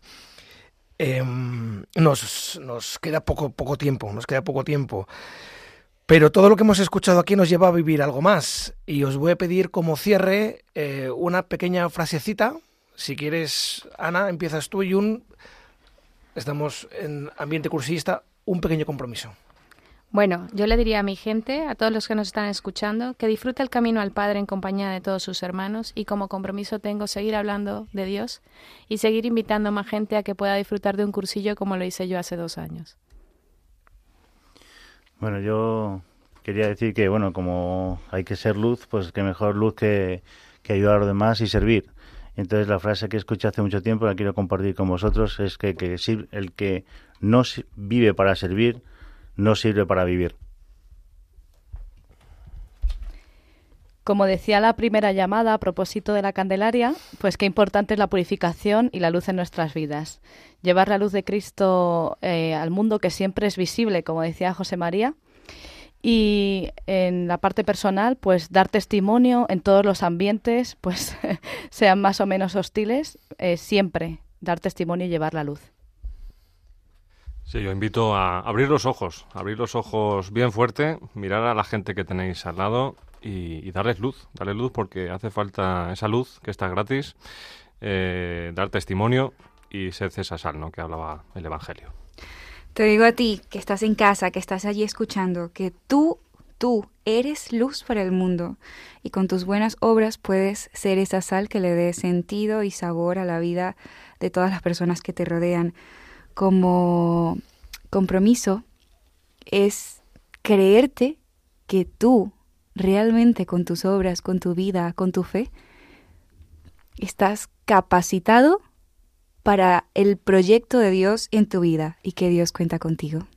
Em, nos, nos queda poco, poco tiempo, nos queda poco tiempo. Pero todo lo que hemos escuchado aquí nos lleva a vivir algo más. Y os voy a pedir como cierre eh, una pequeña frasecita. Si quieres, Ana, empiezas tú y un... Estamos en ambiente cursista, un pequeño compromiso. Bueno, yo le diría a mi gente, a todos los que nos están escuchando, que disfrute el camino al Padre en compañía de todos sus hermanos y como compromiso tengo seguir hablando de Dios y seguir invitando a más gente a que pueda disfrutar de un cursillo como lo hice yo hace dos años. Bueno, yo quería decir que, bueno, como hay que ser luz, pues que mejor luz que, que ayudar a los demás y servir. Entonces la frase que escuché hace mucho tiempo, la quiero compartir con vosotros, es que, que el que no vive para servir, no sirve para vivir. Como decía la primera llamada a propósito de la Candelaria, pues qué importante es la purificación y la luz en nuestras vidas. Llevar la luz de Cristo eh, al mundo que siempre es visible, como decía José María. Y en la parte personal, pues dar testimonio en todos los ambientes, pues sean más o menos hostiles, eh, siempre dar testimonio y llevar la luz. Sí, yo invito a abrir los ojos, abrir los ojos bien fuerte, mirar a la gente que tenéis al lado y, darles luz, darles luz porque hace falta esa luz que está gratis, eh, dar testimonio y ser esa sal, ¿no? Que hablaba el Evangelio. Te digo a ti, que estás en casa, que estás allí escuchando, que tú, tú eres luz para el mundo y con tus buenas obras puedes ser esa sal que le dé sentido y sabor a la vida de todas las personas que te rodean. Como compromiso es creerte que tú realmente con tus obras, con tu vida, con tu fe, estás capacitado para el proyecto de Dios en tu vida y que Dios cuenta contigo.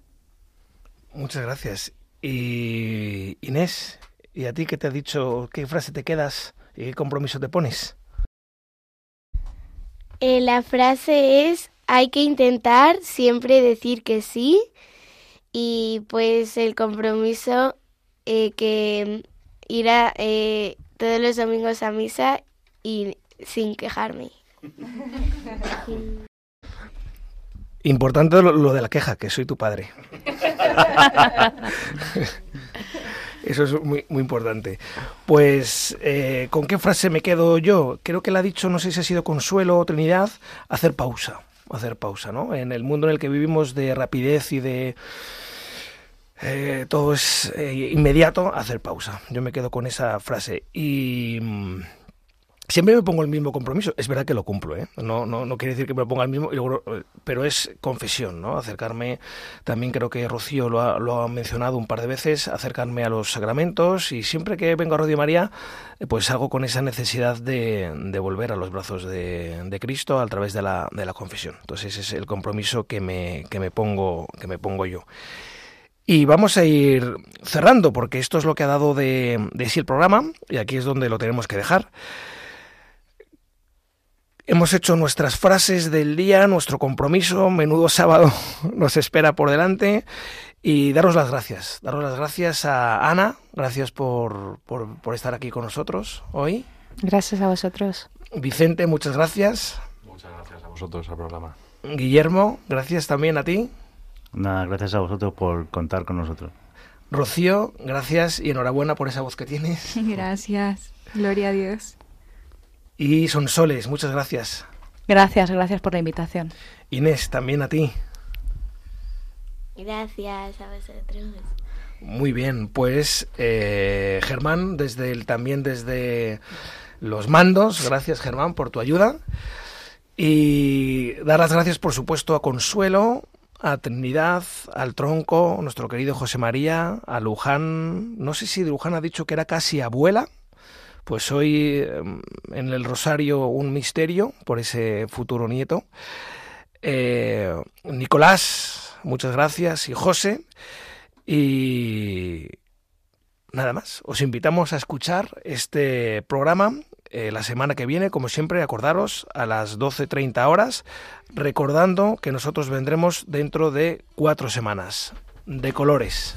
Muchas gracias. Y Inés, ¿y a ti qué te ha dicho? ¿Qué frase te quedas y qué compromiso te pones? Eh, la frase es hay que intentar siempre decir que sí y pues el compromiso eh, que ir a, eh, todos los domingos a misa y sin quejarme. Importante lo, de la queja, que soy tu padre. Eso es muy, muy importante. Pues, eh, ¿con qué frase me quedo yo? Creo que la ha dicho, no sé si ha sido Consuelo o Trinidad, hacer pausa hacer pausa, ¿no? En el mundo en el que vivimos de rapidez y de eh, todo es eh, inmediato, hacer pausa. Yo me quedo con esa frase y mm, Siempre me pongo el mismo compromiso. Es verdad que lo cumplo, ¿eh? No, no, no quiere decir que me ponga el mismo, pero es confesión, ¿no? Acercarme, también creo que Rocío lo ha, lo ha mencionado un par de veces, acercarme a los sacramentos y siempre que vengo a Radio María, pues hago con esa necesidad de, de volver a los brazos de, de, Cristo a través de la, de la confesión. Entonces ese es el compromiso que me, que me, pongo, que me pongo yo. Y vamos a ir cerrando, porque esto es lo que ha dado de, de sí el programa, y aquí es donde lo tenemos que dejar. Hemos hecho nuestras frases del día, nuestro compromiso, menudo sábado nos espera por delante y daros las gracias. Daros las gracias a Ana, gracias por, por, por estar aquí con nosotros hoy. Gracias a vosotros. Vicente, muchas gracias. Muchas gracias a vosotros al programa. Guillermo, gracias también a ti. Nada, gracias a vosotros por contar con nosotros. Rocío, gracias y enhorabuena por esa voz que tienes. Gracias. Gloria a Dios. Y Sonsoles, muchas gracias. Gracias, gracias por la invitación. Inés, también a ti. Gracias a vosotros. Muy bien, pues eh, Germán, desde el, también desde los mandos, gracias Germán por tu ayuda. Y dar las gracias, por supuesto, a Consuelo, a Trinidad, al Tronco, nuestro querido José María, a Luján. No sé si Luján ha dicho que era casi abuela. Pues hoy em, en el Rosario un misterio por ese futuro nieto. Eh, Nicolás, muchas gracias. Y José. Y nada más. Os invitamos a escuchar este programa eh, la semana que viene, como siempre, acordaros a las 12.30 horas, recordando que nosotros vendremos dentro de cuatro semanas, de colores.